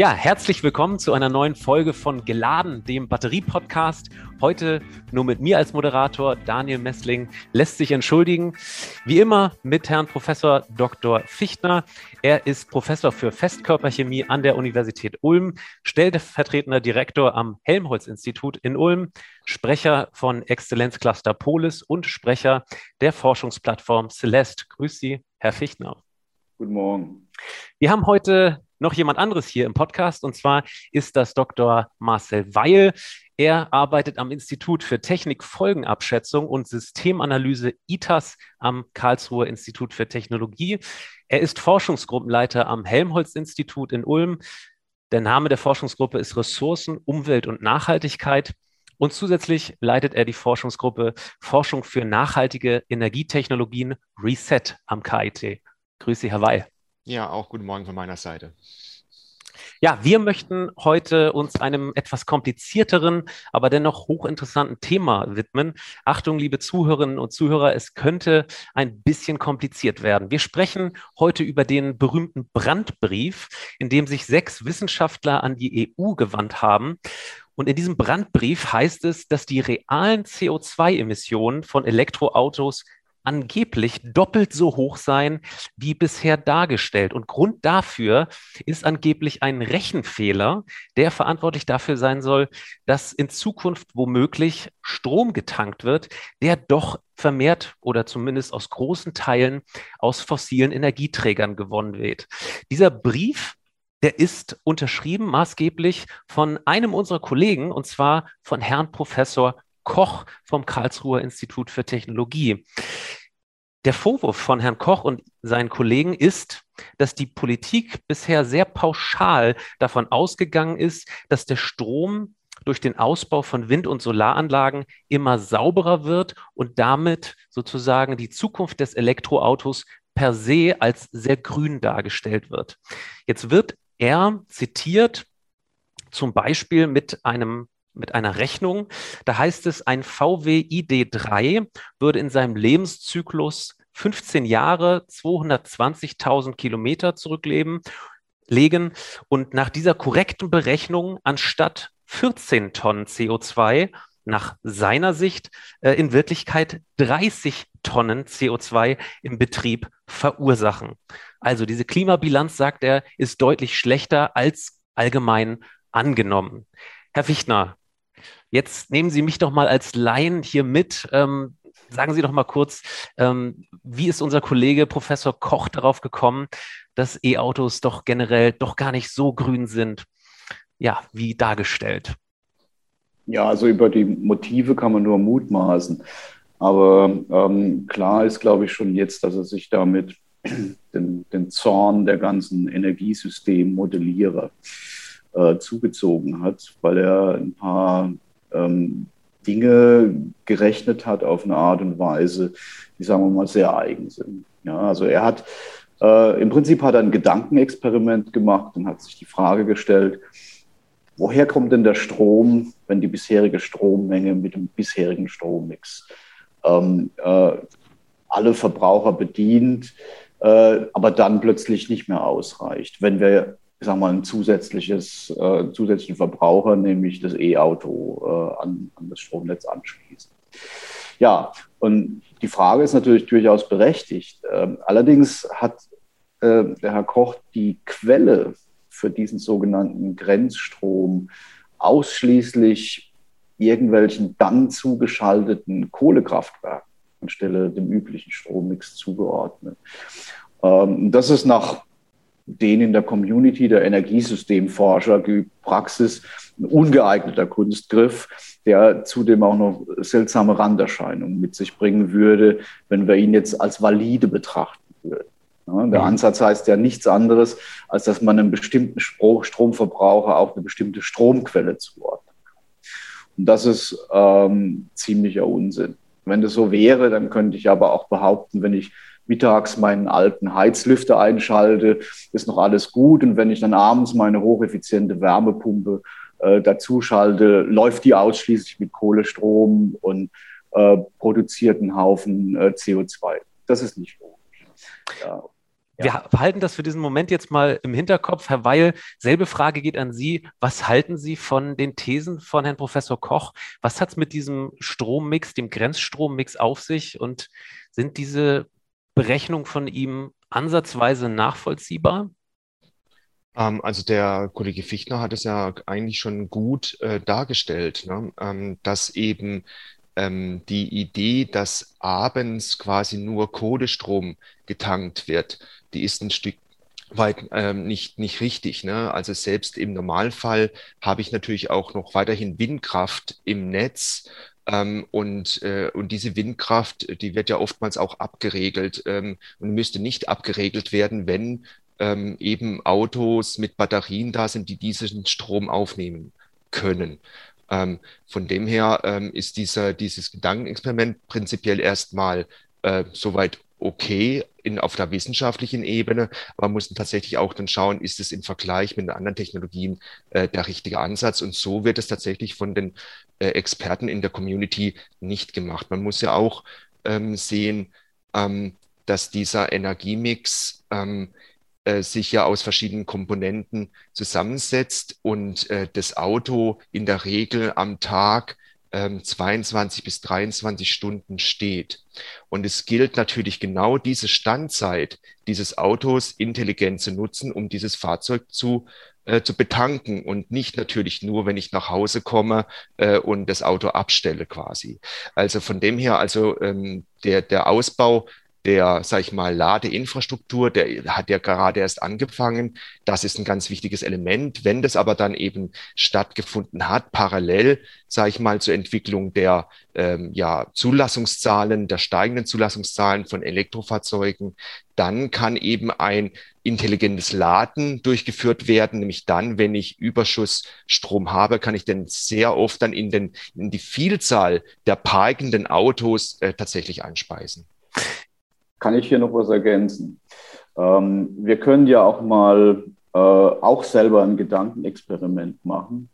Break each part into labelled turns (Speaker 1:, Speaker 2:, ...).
Speaker 1: Ja, herzlich willkommen zu einer neuen Folge von Geladen, dem Batterie-Podcast. Heute nur mit mir als Moderator. Daniel Messling lässt sich entschuldigen. Wie immer mit Herrn Professor Dr. Fichtner. Er ist Professor für Festkörperchemie an der Universität Ulm, stellvertretender Direktor am Helmholtz-Institut in Ulm, Sprecher von Exzellenzcluster Polis und Sprecher der Forschungsplattform Celeste. Grüß Sie, Herr Fichtner.
Speaker 2: Guten Morgen.
Speaker 1: Wir haben heute noch jemand anderes hier im Podcast und zwar ist das Dr. Marcel Weil. Er arbeitet am Institut für Technikfolgenabschätzung und Systemanalyse ITAS am Karlsruher Institut für Technologie. Er ist Forschungsgruppenleiter am Helmholtz-Institut in Ulm. Der Name der Forschungsgruppe ist Ressourcen, Umwelt und Nachhaltigkeit. Und zusätzlich leitet er die Forschungsgruppe Forschung für nachhaltige Energietechnologien Reset am KIT. Grüße Weil.
Speaker 3: Ja, auch guten Morgen von meiner Seite.
Speaker 1: Ja, wir möchten heute uns einem etwas komplizierteren, aber dennoch hochinteressanten Thema widmen. Achtung, liebe Zuhörerinnen und Zuhörer, es könnte ein bisschen kompliziert werden. Wir sprechen heute über den berühmten Brandbrief, in dem sich sechs Wissenschaftler an die EU gewandt haben. Und in diesem Brandbrief heißt es, dass die realen CO2-Emissionen von Elektroautos angeblich doppelt so hoch sein wie bisher dargestellt. Und Grund dafür ist angeblich ein Rechenfehler, der verantwortlich dafür sein soll, dass in Zukunft womöglich Strom getankt wird, der doch vermehrt oder zumindest aus großen Teilen aus fossilen Energieträgern gewonnen wird. Dieser Brief der ist unterschrieben maßgeblich von einem unserer Kollegen, und zwar von Herrn Professor Koch vom Karlsruher Institut für Technologie. Der Vorwurf von Herrn Koch und seinen Kollegen ist, dass die Politik bisher sehr pauschal davon ausgegangen ist, dass der Strom durch den Ausbau von Wind- und Solaranlagen immer sauberer wird und damit sozusagen die Zukunft des Elektroautos per se als sehr grün dargestellt wird. Jetzt wird er zitiert zum Beispiel mit einem mit einer Rechnung. Da heißt es, ein VW ID3 würde in seinem Lebenszyklus 15 Jahre 220.000 Kilometer zurücklegen legen und nach dieser korrekten Berechnung anstatt 14 Tonnen CO2 nach seiner Sicht äh, in Wirklichkeit 30 Tonnen CO2 im Betrieb verursachen. Also diese Klimabilanz, sagt er, ist deutlich schlechter als allgemein angenommen. Herr Fichtner, Jetzt nehmen Sie mich doch mal als Laien hier mit. Ähm, sagen Sie doch mal kurz, ähm, wie ist unser Kollege Professor Koch darauf gekommen, dass E-Autos doch generell doch gar nicht so grün sind, ja, wie dargestellt?
Speaker 2: Ja, also über die Motive kann man nur mutmaßen. Aber ähm, klar ist, glaube ich, schon jetzt, dass er sich damit den, den Zorn der ganzen Energiesystemmodellierer äh, zugezogen hat, weil er ein paar ähm, Dinge gerechnet hat auf eine Art und Weise, die, sagen wir mal, sehr eigen sind. Ja, also er hat äh, im Prinzip hat er ein Gedankenexperiment gemacht und hat sich die Frage gestellt, woher kommt denn der Strom, wenn die bisherige Strommenge mit dem bisherigen Strommix ähm, äh, alle Verbraucher bedient, äh, aber dann plötzlich nicht mehr ausreicht, wenn wir ich sag mal, ein zusätzliches, äh, zusätzlichen Verbraucher, nämlich das E-Auto, äh, an, an das Stromnetz anschließen. Ja, und die Frage ist natürlich durchaus berechtigt. Ähm, allerdings hat äh, der Herr Koch die Quelle für diesen sogenannten Grenzstrom ausschließlich irgendwelchen dann zugeschalteten Kohlekraftwerken anstelle dem üblichen Strommix zugeordnet. Ähm, das ist nach den in der Community der Energiesystemforscher geübt Praxis ein ungeeigneter Kunstgriff, der zudem auch noch seltsame Randerscheinungen mit sich bringen würde, wenn wir ihn jetzt als valide betrachten würden. Ja, der mhm. Ansatz heißt ja nichts anderes, als dass man einem bestimmten Stromverbraucher auch eine bestimmte Stromquelle zuordnen kann. Und das ist ähm, ziemlicher Unsinn. Wenn das so wäre, dann könnte ich aber auch behaupten, wenn ich mittags meinen alten Heizlüfter einschalte, ist noch alles gut. Und wenn ich dann abends meine hocheffiziente Wärmepumpe äh, dazu schalte, läuft die ausschließlich mit Kohlestrom und äh, produziert einen Haufen äh, CO2. das ist nicht logisch.
Speaker 1: Ja. Wir behalten das für diesen Moment jetzt mal im Hinterkopf. Herr Weil, selbe Frage geht an Sie. Was halten Sie von den Thesen von Herrn Professor Koch? Was hat es mit diesem Strommix, dem Grenzstrommix auf sich? Und sind diese Berechnungen von ihm ansatzweise nachvollziehbar?
Speaker 3: Ähm, also der Kollege Fichtner hat es ja eigentlich schon gut äh, dargestellt, ne? ähm, dass eben ähm, die Idee, dass abends quasi nur Kohlestrom getankt wird, die ist ein Stück weit ähm, nicht, nicht richtig. Ne? Also selbst im Normalfall habe ich natürlich auch noch weiterhin Windkraft im Netz. Ähm, und, äh, und diese Windkraft, die wird ja oftmals auch abgeregelt ähm, und müsste nicht abgeregelt werden, wenn ähm, eben Autos mit Batterien da sind, die diesen Strom aufnehmen können. Ähm, von dem her ähm, ist dieser, dieses Gedankenexperiment prinzipiell erstmal äh, soweit okay in, auf der wissenschaftlichen Ebene, aber man muss tatsächlich auch dann schauen, ist es im Vergleich mit den anderen Technologien äh, der richtige Ansatz? Und so wird es tatsächlich von den äh, Experten in der Community nicht gemacht. Man muss ja auch ähm, sehen, ähm, dass dieser Energiemix ähm, äh, sich ja aus verschiedenen Komponenten zusammensetzt und äh, das Auto in der Regel am Tag 22 ähm, bis 23 Stunden steht. Und es gilt natürlich genau diese Standzeit dieses Autos intelligent zu nutzen, um dieses Fahrzeug zu, äh, zu betanken und nicht natürlich nur, wenn ich nach Hause komme äh, und das Auto abstelle quasi. Also von dem her, also ähm, der, der Ausbau der, sag ich mal, Ladeinfrastruktur, der hat ja gerade erst angefangen. Das ist ein ganz wichtiges Element. Wenn das aber dann eben stattgefunden hat, parallel, sage ich mal, zur Entwicklung der ähm, ja, Zulassungszahlen, der steigenden Zulassungszahlen von Elektrofahrzeugen, dann kann eben ein intelligentes Laden durchgeführt werden. Nämlich dann, wenn ich Überschussstrom habe, kann ich den sehr oft dann in, den, in die Vielzahl der parkenden Autos äh, tatsächlich einspeisen.
Speaker 2: Kann ich hier noch was ergänzen? Ähm, wir können ja auch mal äh, auch selber ein Gedankenexperiment machen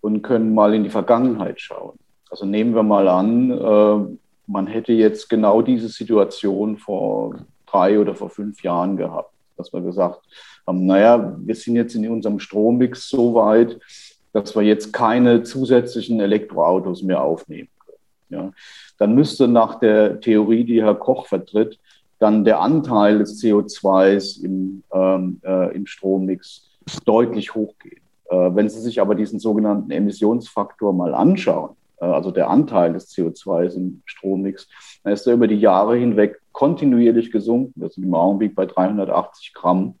Speaker 2: und können mal in die Vergangenheit schauen. Also nehmen wir mal an, äh, man hätte jetzt genau diese Situation vor drei oder vor fünf Jahren gehabt, dass wir gesagt haben, naja, wir sind jetzt in unserem Strommix so weit, dass wir jetzt keine zusätzlichen Elektroautos mehr aufnehmen können. Ja. Dann müsste nach der Theorie, die Herr Koch vertritt, dann der Anteil des CO2s im, ähm, äh, im Strommix deutlich hochgehen. Äh, wenn Sie sich aber diesen sogenannten Emissionsfaktor mal anschauen, äh, also der Anteil des CO2s im Strommix, dann ist er über die Jahre hinweg kontinuierlich gesunken. Das ist im Augenblick bei 380 Gramm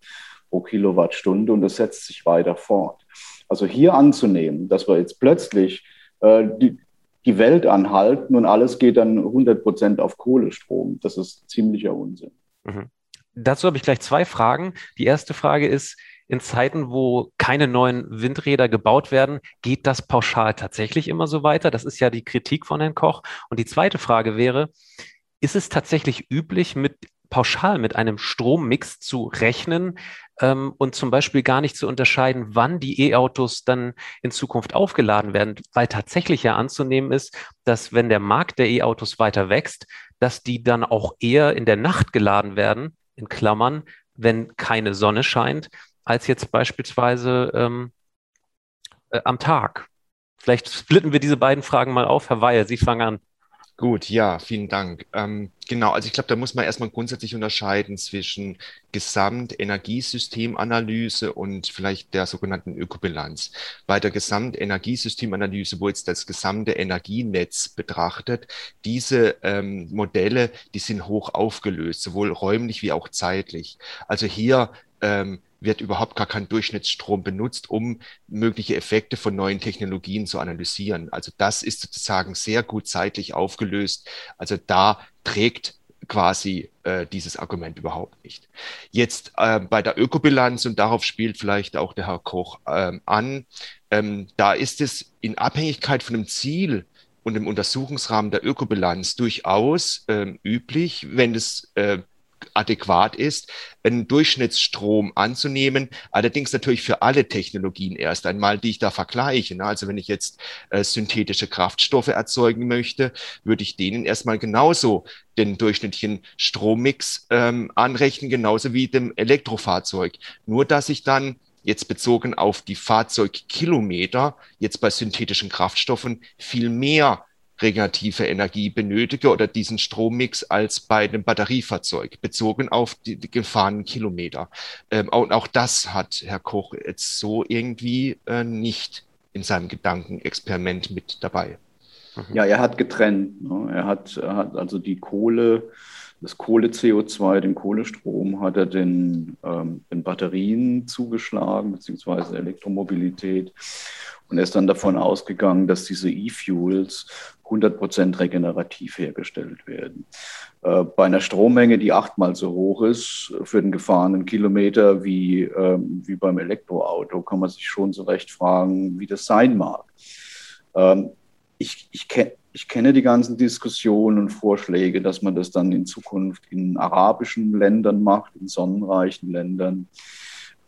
Speaker 2: pro Kilowattstunde und das setzt sich weiter fort. Also hier anzunehmen, dass wir jetzt plötzlich äh, die, die Welt anhalten und alles geht dann 100 Prozent auf Kohlestrom. Das ist ziemlicher Unsinn.
Speaker 1: Mhm. Dazu habe ich gleich zwei Fragen. Die erste Frage ist, in Zeiten, wo keine neuen Windräder gebaut werden, geht das pauschal tatsächlich immer so weiter? Das ist ja die Kritik von Herrn Koch. Und die zweite Frage wäre, ist es tatsächlich üblich, mit pauschal mit einem Strommix zu rechnen ähm, und zum Beispiel gar nicht zu unterscheiden, wann die E-Autos dann in Zukunft aufgeladen werden, weil tatsächlich ja anzunehmen ist, dass wenn der Markt der E-Autos weiter wächst, dass die dann auch eher in der Nacht geladen werden, in Klammern, wenn keine Sonne scheint, als jetzt beispielsweise ähm, äh, am Tag. Vielleicht splitten wir diese beiden Fragen mal auf. Herr Weil, Sie fangen an.
Speaker 3: Gut, ja, vielen Dank. Ähm, genau, also ich glaube, da muss man erstmal grundsätzlich unterscheiden zwischen Gesamtenergiesystemanalyse und vielleicht der sogenannten Ökobilanz. Bei der Gesamtenergiesystemanalyse, wo jetzt das gesamte Energienetz betrachtet, diese ähm, Modelle, die sind hoch aufgelöst, sowohl räumlich wie auch zeitlich. Also hier ähm, wird überhaupt gar kein Durchschnittsstrom benutzt, um mögliche Effekte von neuen Technologien zu analysieren. Also das ist sozusagen sehr gut zeitlich aufgelöst. Also da trägt quasi äh, dieses Argument überhaupt nicht. Jetzt äh, bei der Ökobilanz, und darauf spielt vielleicht auch der Herr Koch ähm, an, ähm, da ist es in Abhängigkeit von dem Ziel und dem Untersuchungsrahmen der Ökobilanz durchaus ähm, üblich, wenn es äh, adäquat ist, einen Durchschnittsstrom anzunehmen. Allerdings natürlich für alle Technologien erst einmal, die ich da vergleiche. Ne? Also wenn ich jetzt äh, synthetische Kraftstoffe erzeugen möchte, würde ich denen erstmal genauso den durchschnittlichen Strommix ähm, anrechnen, genauso wie dem Elektrofahrzeug. Nur dass ich dann jetzt bezogen auf die Fahrzeugkilometer, jetzt bei synthetischen Kraftstoffen viel mehr regenerative Energie benötige oder diesen Strommix als bei einem Batteriefahrzeug, bezogen auf die, die gefahrenen Kilometer. Ähm, und auch das hat Herr Koch jetzt so irgendwie äh, nicht in seinem Gedankenexperiment mit dabei.
Speaker 2: Mhm. Ja, er hat getrennt. Ne? Er, hat, er hat also die Kohle, das Kohle-CO2, den Kohlestrom hat er den, ähm, Batterien zugeschlagen, beziehungsweise Elektromobilität. Und er ist dann davon ausgegangen, dass diese E-Fuels 100% regenerativ hergestellt werden. Äh, bei einer Strommenge, die achtmal so hoch ist für den gefahrenen Kilometer wie, ähm, wie beim Elektroauto, kann man sich schon so recht fragen, wie das sein mag. Ähm, ich, ich, kenn, ich kenne die ganzen Diskussionen und Vorschläge, dass man das dann in Zukunft in arabischen Ländern macht, in sonnenreichen Ländern.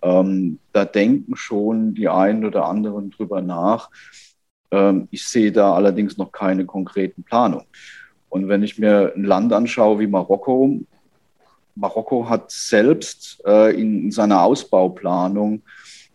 Speaker 2: Ähm, da denken schon die einen oder anderen drüber nach. Ähm, ich sehe da allerdings noch keine konkreten Planungen. Und wenn ich mir ein Land anschaue wie Marokko, Marokko hat selbst äh, in seiner Ausbauplanung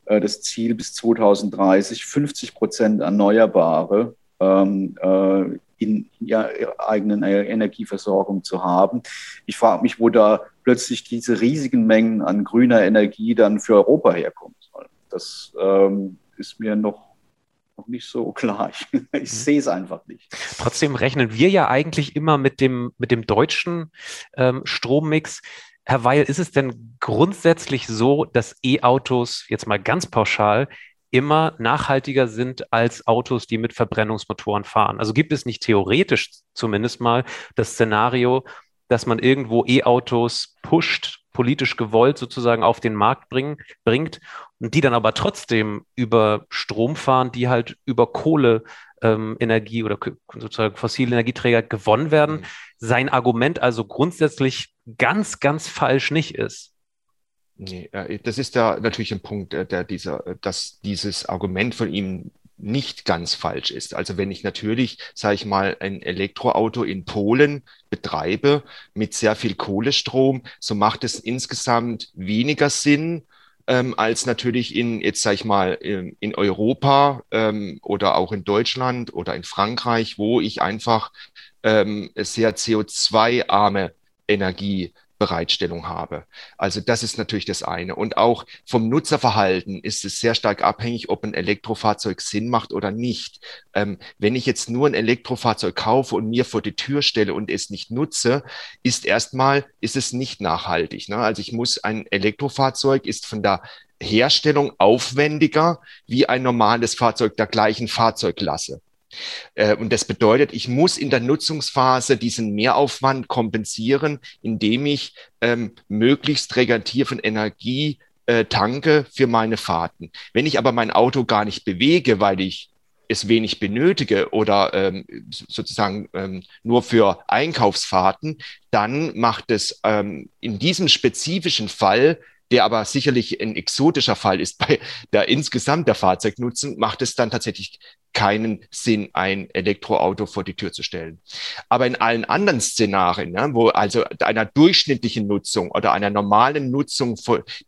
Speaker 2: äh, das Ziel bis 2030 50 Prozent Erneuerbare ähm, äh, in ihrer eigenen Energieversorgung zu haben. Ich frage mich, wo da plötzlich diese riesigen Mengen an grüner Energie dann für Europa herkommen sollen. Das ähm, ist mir noch noch nicht so klar. Ich, ich mhm. sehe es einfach nicht.
Speaker 1: Trotzdem rechnen wir ja eigentlich immer mit dem, mit dem deutschen ähm, Strommix. Herr Weil, ist es denn grundsätzlich so, dass E-Autos jetzt mal ganz pauschal immer nachhaltiger sind als Autos, die mit Verbrennungsmotoren fahren? Also gibt es nicht theoretisch zumindest mal das Szenario, dass man irgendwo E-Autos pusht, politisch gewollt sozusagen auf den Markt bringen, bringt und die dann aber trotzdem über Strom fahren, die halt über Kohleenergie ähm, oder sozusagen fossile Energieträger gewonnen werden. Mhm. Sein Argument also grundsätzlich ganz, ganz falsch nicht ist.
Speaker 3: Nee, das ist ja natürlich ein Punkt, äh, der dieser, äh, dass dieses Argument von ihm nicht ganz falsch ist. Also wenn ich natürlich, sage ich mal, ein Elektroauto in Polen betreibe mit sehr viel Kohlestrom, so macht es insgesamt weniger Sinn, ähm, als natürlich in, jetzt sage ich mal, in, in Europa ähm, oder auch in Deutschland oder in Frankreich, wo ich einfach ähm, sehr CO2-arme Energie Bereitstellung habe. Also das ist natürlich das eine. Und auch vom Nutzerverhalten ist es sehr stark abhängig, ob ein Elektrofahrzeug Sinn macht oder nicht. Ähm, wenn ich jetzt nur ein Elektrofahrzeug kaufe und mir vor die Tür stelle und es nicht nutze, ist erstmal, ist es nicht nachhaltig. Ne? Also ich muss, ein Elektrofahrzeug ist von der Herstellung aufwendiger wie ein normales Fahrzeug der gleichen Fahrzeugklasse. Äh, und das bedeutet, ich muss in der Nutzungsphase diesen Mehraufwand kompensieren, indem ich ähm, möglichst regenerative Energie äh, tanke für meine Fahrten. Wenn ich aber mein Auto gar nicht bewege, weil ich es wenig benötige oder ähm, sozusagen ähm, nur für Einkaufsfahrten, dann macht es ähm, in diesem spezifischen Fall der aber sicherlich ein exotischer Fall ist bei der insgesamt der Fahrzeugnutzung, macht es dann tatsächlich keinen Sinn, ein Elektroauto vor die Tür zu stellen. Aber in allen anderen Szenarien, ne, wo also einer durchschnittlichen Nutzung oder einer normalen Nutzung,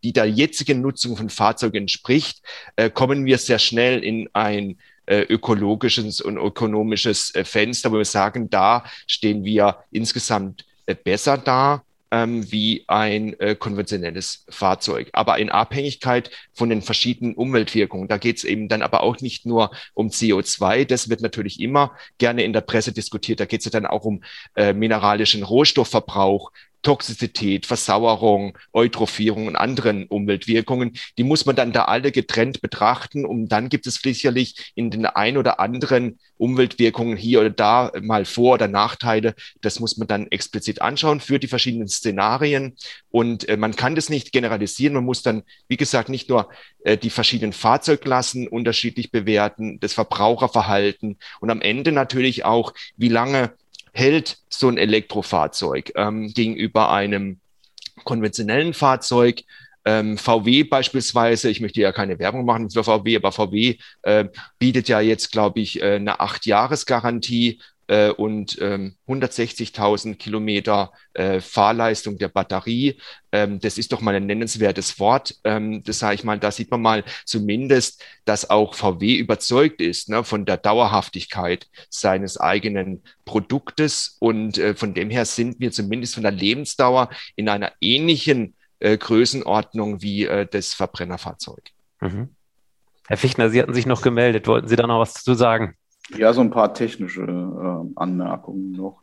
Speaker 3: die der jetzigen Nutzung von Fahrzeugen entspricht, äh, kommen wir sehr schnell in ein äh, ökologisches und ökonomisches äh, Fenster, wo wir sagen, da stehen wir insgesamt äh, besser da ähm, wie ein äh, konventionelles Fahrzeug. Aber in Abhängigkeit von den verschiedenen Umweltwirkungen. Da geht es eben dann aber auch nicht nur um CO2, das wird natürlich immer gerne in der Presse diskutiert. Da geht es ja dann auch um äh, mineralischen Rohstoffverbrauch, Toxizität, Versauerung, Eutrophierung und anderen Umweltwirkungen, die muss man dann da alle getrennt betrachten. Und dann gibt es sicherlich in den ein oder anderen Umweltwirkungen hier oder da mal Vor- oder Nachteile. Das muss man dann explizit anschauen für die verschiedenen Szenarien. Und äh, man kann das nicht generalisieren. Man muss dann, wie gesagt, nicht nur äh, die verschiedenen Fahrzeugklassen unterschiedlich bewerten, das Verbraucherverhalten und am Ende natürlich auch, wie lange hält so ein Elektrofahrzeug ähm, gegenüber einem konventionellen Fahrzeug. Ähm, VW beispielsweise, ich möchte ja keine Werbung machen für VW, aber VW äh, bietet ja jetzt, glaube ich, äh, eine Acht-Jahres-Garantie äh, und ähm, 160.000 Kilometer äh, Fahrleistung der Batterie. Ähm, das ist doch mal ein nennenswertes Wort. Ähm, das sage ich mal, da sieht man mal zumindest, dass auch VW überzeugt ist ne, von der Dauerhaftigkeit seines eigenen Produktes. Und äh, von dem her sind wir zumindest von der Lebensdauer in einer ähnlichen äh, Größenordnung wie äh, das Verbrennerfahrzeug.
Speaker 1: Mhm. Herr Fichtner, Sie hatten sich noch gemeldet. Wollten Sie da noch was zu sagen?
Speaker 2: Ja, so ein paar technische äh, Anmerkungen noch.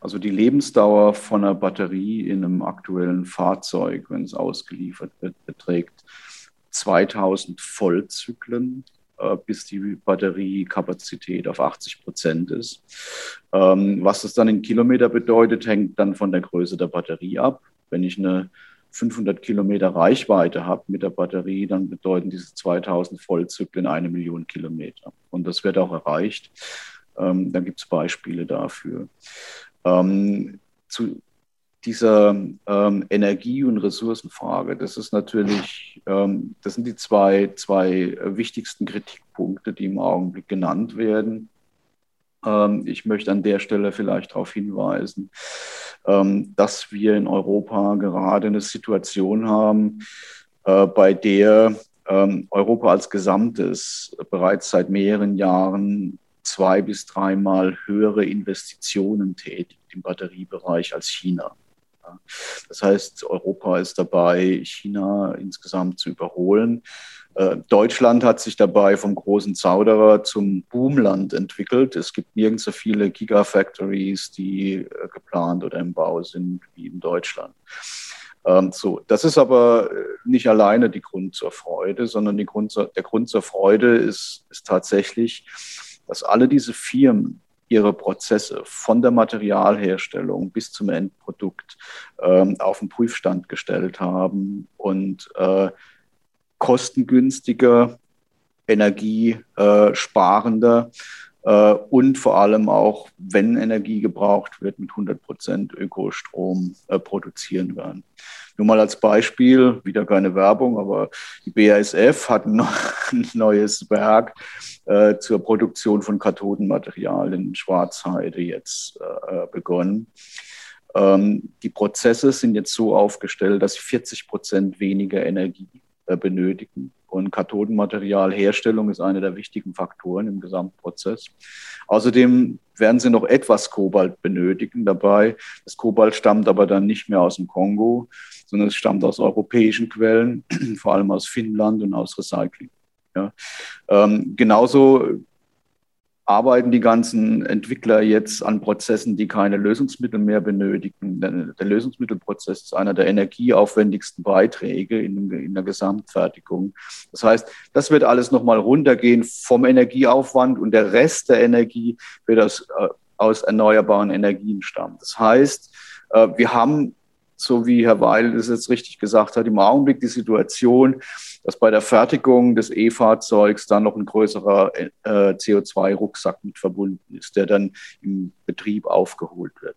Speaker 2: Also die Lebensdauer von einer Batterie in einem aktuellen Fahrzeug, wenn es ausgeliefert wird, beträgt 2000 Vollzyklen, äh, bis die Batteriekapazität auf 80 Prozent ist. Ähm, was das dann in Kilometer bedeutet, hängt dann von der Größe der Batterie ab. Wenn ich eine 500 Kilometer Reichweite habe mit der Batterie, dann bedeuten diese 2000 Vollzyklen eine Million Kilometer. Und das wird auch erreicht. Ähm, da gibt es Beispiele dafür. Ähm, zu dieser ähm, Energie- und Ressourcenfrage, das ist natürlich, ähm, das sind die zwei, zwei wichtigsten Kritikpunkte, die im Augenblick genannt werden. Ähm, ich möchte an der Stelle vielleicht darauf hinweisen, ähm, dass wir in Europa gerade eine Situation haben, äh, bei der ähm, Europa als Gesamtes bereits seit mehreren Jahren zwei bis dreimal höhere Investitionen tätigt im Batteriebereich als China. Das heißt, Europa ist dabei, China insgesamt zu überholen. Äh, Deutschland hat sich dabei vom großen Zauderer zum Boomland entwickelt. Es gibt nirgends so viele Gigafactories, die äh, geplant oder im Bau sind wie in Deutschland. Ähm, so, das ist aber äh, nicht alleine die Grund zur Freude, sondern Grund der Grund zur Freude ist, ist tatsächlich, dass alle diese Firmen ihre Prozesse von der Materialherstellung bis zum Endprodukt ähm, auf den Prüfstand gestellt haben und äh, kostengünstiger, energiesparender äh, und vor allem auch, wenn Energie gebraucht wird, mit 100 Prozent Ökostrom äh, produzieren werden. Nur mal als Beispiel, wieder keine Werbung, aber die BASF hat ein, neues Werk äh, zur Produktion von Kathodenmaterial in Schwarzheide jetzt äh, begonnen. Ähm, die Prozesse sind jetzt so aufgestellt, dass sie 40 Prozent weniger Energie benötigen. Und Kathodenmaterialherstellung ist einer der wichtigen Faktoren im Gesamtprozess. Außerdem werden sie noch etwas Kobalt benötigen dabei. Das Kobalt stammt aber dann nicht mehr aus dem Kongo, sondern es stammt aus europäischen Quellen, vor allem aus Finnland und aus Recycling. Ja. Ähm, genauso arbeiten die ganzen Entwickler jetzt an Prozessen, die keine Lösungsmittel mehr benötigen. Der Lösungsmittelprozess ist einer der energieaufwendigsten Beiträge in, in der Gesamtfertigung. Das heißt, das wird alles nochmal runtergehen vom Energieaufwand und der Rest der Energie wird aus, äh, aus erneuerbaren Energien stammen. Das heißt, äh, wir haben so wie Herr Weil es jetzt richtig gesagt hat, im Augenblick die Situation, dass bei der Fertigung des E-Fahrzeugs dann noch ein größerer äh, CO2-Rucksack mit verbunden ist, der dann im Betrieb aufgeholt wird.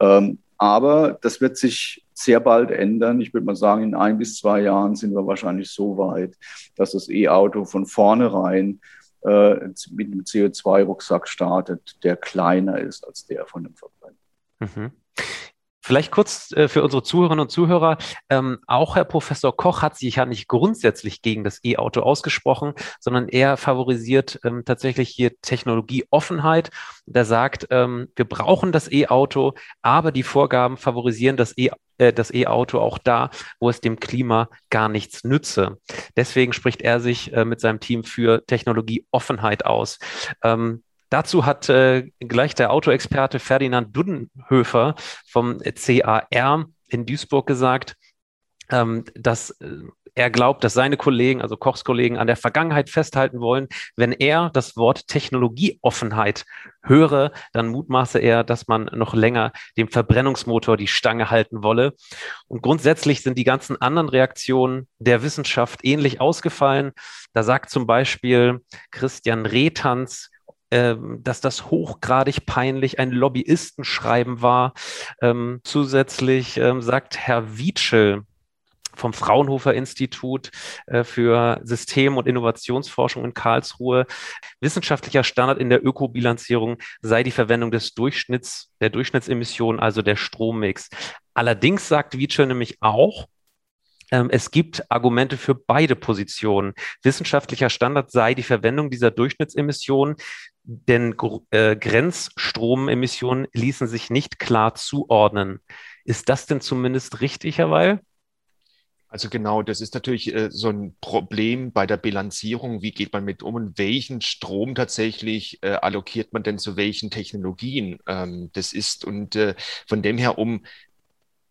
Speaker 2: Ähm, aber das wird sich sehr bald ändern. Ich würde mal sagen, in ein bis zwei Jahren sind wir wahrscheinlich so weit, dass das E-Auto von vornherein äh, mit einem CO2-Rucksack startet, der kleiner ist als der von dem Verbrenner. Mhm.
Speaker 1: Vielleicht kurz äh, für unsere Zuhörerinnen und Zuhörer. Ähm, auch Herr Professor Koch hat sich ja nicht grundsätzlich gegen das E-Auto ausgesprochen, sondern er favorisiert ähm, tatsächlich hier Technologieoffenheit. Der sagt, ähm, wir brauchen das E-Auto, aber die Vorgaben favorisieren das E äh, das E-Auto auch da, wo es dem Klima gar nichts nütze. Deswegen spricht er sich äh, mit seinem Team für Technologieoffenheit aus. Ähm, Dazu hat äh, gleich der Autoexperte Ferdinand Dudenhöfer vom CAR in Duisburg gesagt, ähm, dass äh, er glaubt, dass seine Kollegen, also Kochs Kollegen, an der Vergangenheit festhalten wollen. Wenn er das Wort Technologieoffenheit höre, dann mutmaße er, dass man noch länger dem Verbrennungsmotor die Stange halten wolle. Und grundsätzlich sind die ganzen anderen Reaktionen der Wissenschaft ähnlich ausgefallen. Da sagt zum Beispiel Christian Rethans, ähm, dass das hochgradig peinlich ein Lobbyistenschreiben war. Ähm, zusätzlich ähm, sagt Herr Wietschel, vom Fraunhofer Institut äh, für System- und Innovationsforschung in Karlsruhe. Wissenschaftlicher Standard in der Ökobilanzierung sei die Verwendung des Durchschnitts, der Durchschnittsemissionen, also der Strommix. Allerdings sagt Wietschel nämlich auch, ähm, es gibt Argumente für beide Positionen. Wissenschaftlicher Standard sei die Verwendung dieser Durchschnittsemissionen, denn äh, Grenzstromemissionen ließen sich nicht klar zuordnen. Ist das denn zumindest richtig, Herr Weil?
Speaker 3: Also genau, das ist natürlich äh, so ein Problem bei der Bilanzierung. Wie geht man mit um und welchen Strom tatsächlich äh, allokiert man denn zu welchen Technologien? Ähm, das ist und äh, von dem her um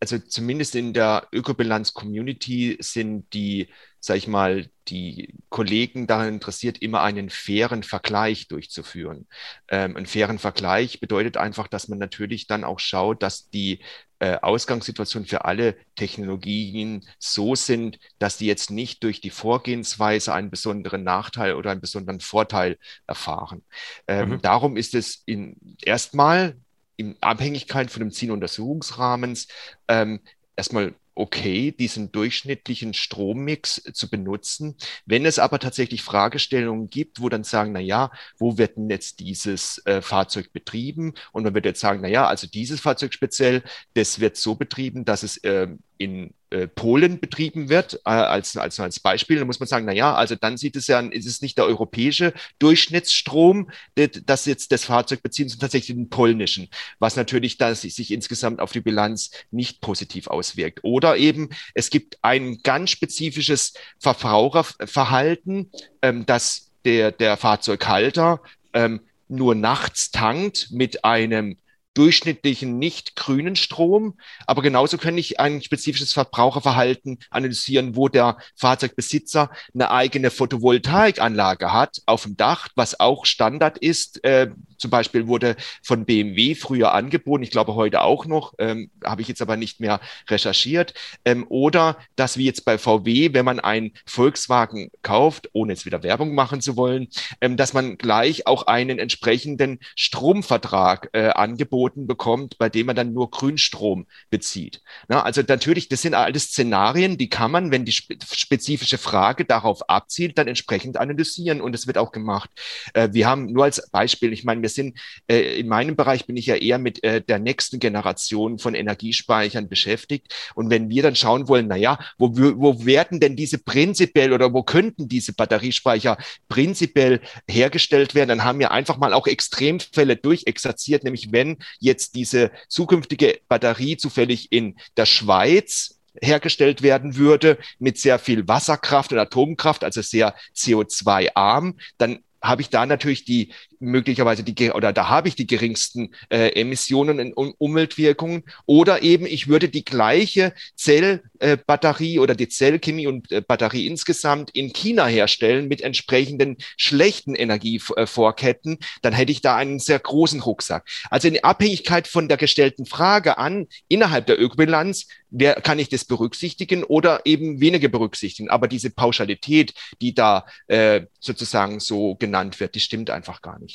Speaker 3: also zumindest in der Ökobilanz-Community sind die, sag ich mal, die Kollegen daran interessiert, immer einen fairen Vergleich durchzuführen. Ähm, einen fairen Vergleich bedeutet einfach, dass man natürlich dann auch schaut, dass die äh, Ausgangssituationen für alle Technologien so sind, dass die jetzt nicht durch die Vorgehensweise einen besonderen Nachteil oder einen besonderen Vorteil erfahren. Ähm, mhm. Darum ist es in erstmal in Abhängigkeit von dem Zieluntersuchungsrahmens ähm, erstmal okay, diesen durchschnittlichen Strommix zu benutzen. Wenn es aber tatsächlich Fragestellungen gibt, wo dann sagen, na ja, wo wird denn jetzt dieses äh, Fahrzeug betrieben? Und man wird jetzt sagen, na ja, also dieses Fahrzeug speziell, das wird so betrieben, dass es äh, in Polen betrieben wird, äh, als, als, als Beispiel, dann muss man sagen, na ja, also dann sieht es ja, ist es nicht der europäische Durchschnittsstrom, das jetzt das Fahrzeug bezieht, sondern tatsächlich den polnischen, was natürlich dann sich insgesamt auf die Bilanz nicht positiv auswirkt. Oder eben, es gibt ein ganz spezifisches Verbraucherverhalten, ähm, dass der, der Fahrzeughalter ähm, nur nachts tankt mit einem durchschnittlichen nicht grünen Strom. Aber genauso kann ich ein spezifisches Verbraucherverhalten analysieren, wo der Fahrzeugbesitzer eine eigene Photovoltaikanlage hat auf dem Dach, was auch Standard ist. Äh, zum Beispiel wurde von BMW früher angeboten, ich glaube heute auch noch, ähm, habe ich jetzt aber nicht mehr recherchiert. Ähm, oder dass wie jetzt bei VW, wenn man einen Volkswagen kauft, ohne jetzt wieder Werbung machen zu wollen, ähm, dass man gleich auch einen entsprechenden Stromvertrag äh, angeboten angeboten bekommt, bei dem man dann nur Grünstrom bezieht. Na, also natürlich, das sind alles Szenarien, die kann man, wenn die spezifische Frage darauf abzielt, dann entsprechend analysieren und es wird auch gemacht. Äh, wir haben nur als Beispiel, ich meine, wir sind äh, in meinem Bereich bin ich ja eher mit äh, der nächsten Generation von Energiespeichern beschäftigt und wenn wir dann schauen wollen, na ja, wo, wo werden denn diese prinzipiell oder wo könnten diese Batteriespeicher prinzipiell hergestellt werden, dann haben wir einfach mal auch Extremfälle durchexerziert, nämlich wenn jetzt diese zukünftige Batterie zufällig in der Schweiz hergestellt werden würde mit sehr viel Wasserkraft und Atomkraft, also sehr CO2-arm, dann habe ich da natürlich die möglicherweise die oder da habe ich die geringsten äh, Emissionen und Umweltwirkungen oder eben ich würde die gleiche Zellbatterie äh, oder die Zellchemie und äh, Batterie insgesamt in China herstellen mit entsprechenden schlechten Energievorketten, dann hätte ich da einen sehr großen Rucksack. Also in Abhängigkeit von der gestellten Frage an innerhalb der Ökobilanz wer, kann ich das berücksichtigen oder eben weniger berücksichtigen. Aber diese Pauschalität, die da äh, sozusagen so genannt wird, die stimmt einfach gar nicht.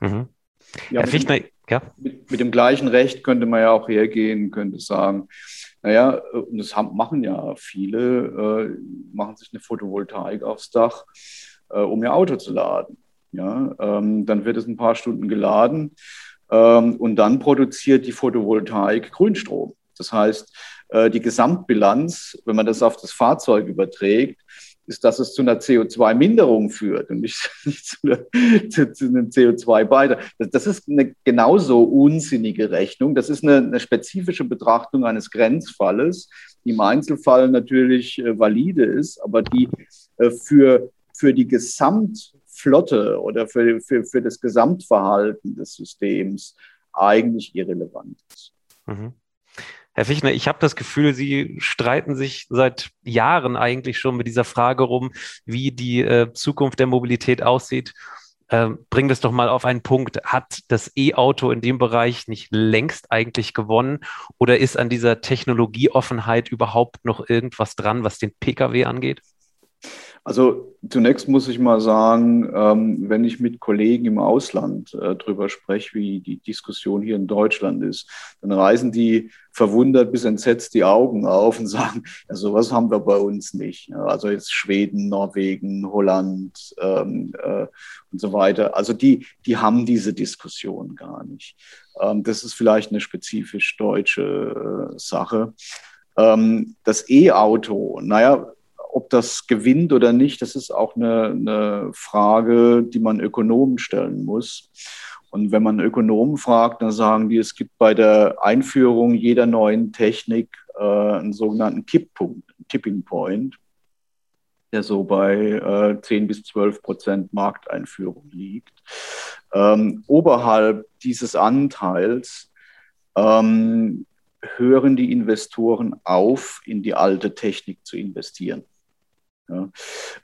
Speaker 2: Mhm. Ja, Herr Fichtner, ja. Mit, mit, dem gleichen Recht könnte man ja auch hergehen, könnte sagen, naja, und das haben, machen ja viele, äh, machen sich eine Photovoltaik aufs Dach, äh, um ihr Auto zu laden. Ja, ähm, dann wird es ein paar Stunden geladen ähm, und dann produziert die Photovoltaik Grünstrom. Das heißt, äh, die Gesamtbilanz, wenn man das auf das Fahrzeug überträgt, ist, dass es zu einer CO2-Minderung führt und nicht, nicht zu, einer, zu, zu, einem CO2-Beitrag. Das, das, ist eine genauso unsinnige Rechnung. Das ist eine, eine, spezifische Betrachtung eines Grenzfalles, die im Einzelfall natürlich äh, valide ist, aber die äh, für, für die Gesamtflotte oder für, für, für das Gesamtverhalten des Systems eigentlich irrelevant ist. Mhm.
Speaker 1: Herr Fichtner, ich habe das Gefühl, Sie streiten sich seit Jahren eigentlich schon mit dieser Frage rum, wie die äh, Zukunft der Mobilität aussieht. Ähm, bring das doch mal auf einen Punkt. Hat das E-Auto in dem Bereich nicht längst eigentlich gewonnen oder ist an dieser Technologieoffenheit überhaupt noch irgendwas dran, was den Pkw angeht?
Speaker 2: Also zunächst muss ich mal sagen, ähm, wenn ich mit Kollegen im Ausland äh, drüber spreche, wie die Diskussion hier in Deutschland ist, dann reißen die verwundert bis entsetzt die Augen auf und sagen, ja, sowas haben wir bei uns nicht. Also jetzt Schweden, Norwegen, Holland ähm, äh, und so weiter. Also die, die haben diese Diskussion gar nicht. Ähm, das ist vielleicht eine spezifisch deutsche äh, Sache. Ähm, das E-Auto, naja, ob das gewinnt oder nicht, das ist auch eine, eine Frage, die man Ökonomen stellen muss. Und wenn man Ökonomen fragt, dann sagen die, es gibt bei der Einführung jeder neuen Technik äh, einen sogenannten Kipppunkt, Tipping Point, der so bei äh, 10 bis 12 Prozent Markteinführung liegt. Ähm, oberhalb dieses Anteils ähm, hören die Investoren auf, in die alte Technik zu investieren. Ja.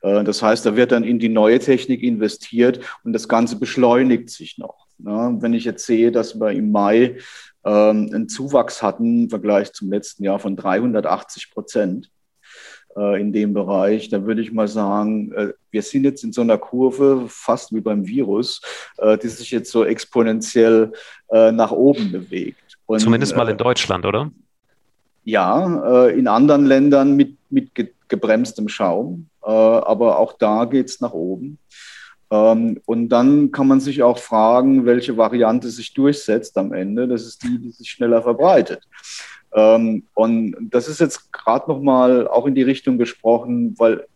Speaker 2: Äh, das heißt, da wird dann in die neue Technik investiert und das Ganze beschleunigt sich noch. Ja. Wenn ich jetzt sehe, dass wir im Mai ähm, einen Zuwachs hatten im Vergleich zum letzten Jahr von 380 Prozent äh, in dem Bereich, dann würde ich mal sagen, äh, wir sind jetzt in so einer Kurve, fast wie beim Virus, äh, die sich jetzt so exponentiell äh, nach oben bewegt.
Speaker 1: Und, Zumindest mal in äh, Deutschland, oder?
Speaker 2: Ja, in anderen Ländern mit, mit gebremstem Schaum, äh, aber auch da geht es nach oben. Ähm, und dann kann man sich auch fragen, welche Variante sich durchsetzt am Ende. Das ist die, die sich schneller verbreitet. Ähm, und das ist jetzt gerade nochmal auch in die Richtung gesprochen, weil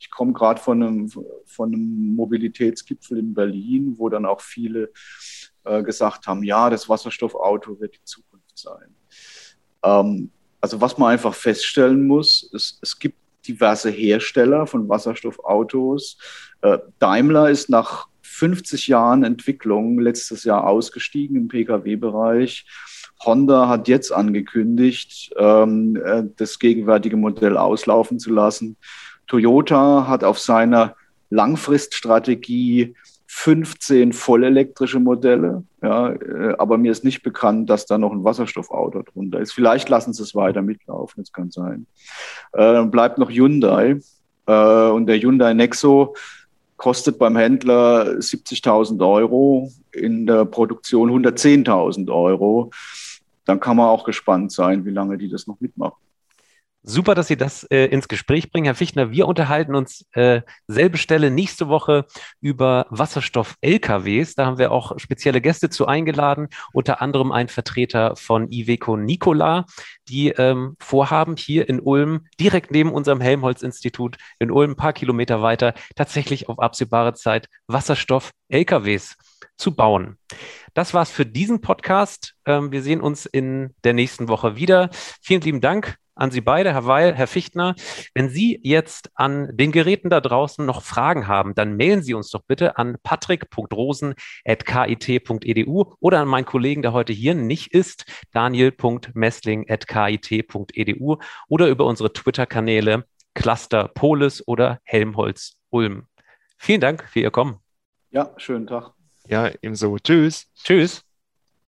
Speaker 2: ich komme gerade von einem, von einem Mobilitätsgipfel in Berlin, wo dann auch viele äh, gesagt haben, ja, das Wasserstoffauto wird die Zukunft sein. Ähm, also was man einfach feststellen muss, es, es gibt diverse Hersteller von Wasserstoffautos. Äh, Daimler ist nach 50 Jahren Entwicklung letztes Jahr ausgestiegen im Pkw-Bereich. Honda hat jetzt angekündigt, ähm, äh, das gegenwärtige Modell auslaufen zu lassen. Toyota hat auf seiner Langfriststrategie 15 vollelektrische Modelle. Ja, äh, aber mir ist nicht bekannt, dass da noch ein Wasserstoffauto drunter ist. Vielleicht lassen sie es weiter mitlaufen, das kann sein. Äh, bleibt noch Hyundai. Äh, und der Hyundai Nexo kostet beim Händler 70.000 Euro, in der Produktion 110.000 Euro. Dann kann man auch gespannt sein, wie lange die das noch mitmachen.
Speaker 1: Super, dass Sie das äh, ins Gespräch bringen, Herr Fichtner. Wir unterhalten uns äh, selbe Stelle nächste Woche über Wasserstoff-LKWs. Da haben wir auch spezielle Gäste zu eingeladen, unter anderem ein Vertreter von Iveco Nicola, die ähm, vorhaben, hier in Ulm, direkt neben unserem Helmholtz-Institut in Ulm, ein paar Kilometer weiter, tatsächlich auf absehbare Zeit Wasserstoff-LKWs zu bauen. Das war's für diesen Podcast. Ähm, wir sehen uns in der nächsten Woche wieder. Vielen lieben Dank an Sie beide, Herr Weil, Herr Fichtner. Wenn Sie jetzt an den Geräten da draußen noch Fragen haben, dann mailen Sie uns doch bitte an patrick.rosen.kit.edu oder an meinen Kollegen, der heute hier nicht ist, daniel.messling.kit.edu oder über unsere Twitter-Kanäle Cluster Polis oder Helmholtz Ulm. Vielen Dank für Ihr Kommen.
Speaker 2: Ja, schönen Tag.
Speaker 3: Ja, ebenso. Tschüss.
Speaker 1: Tschüss.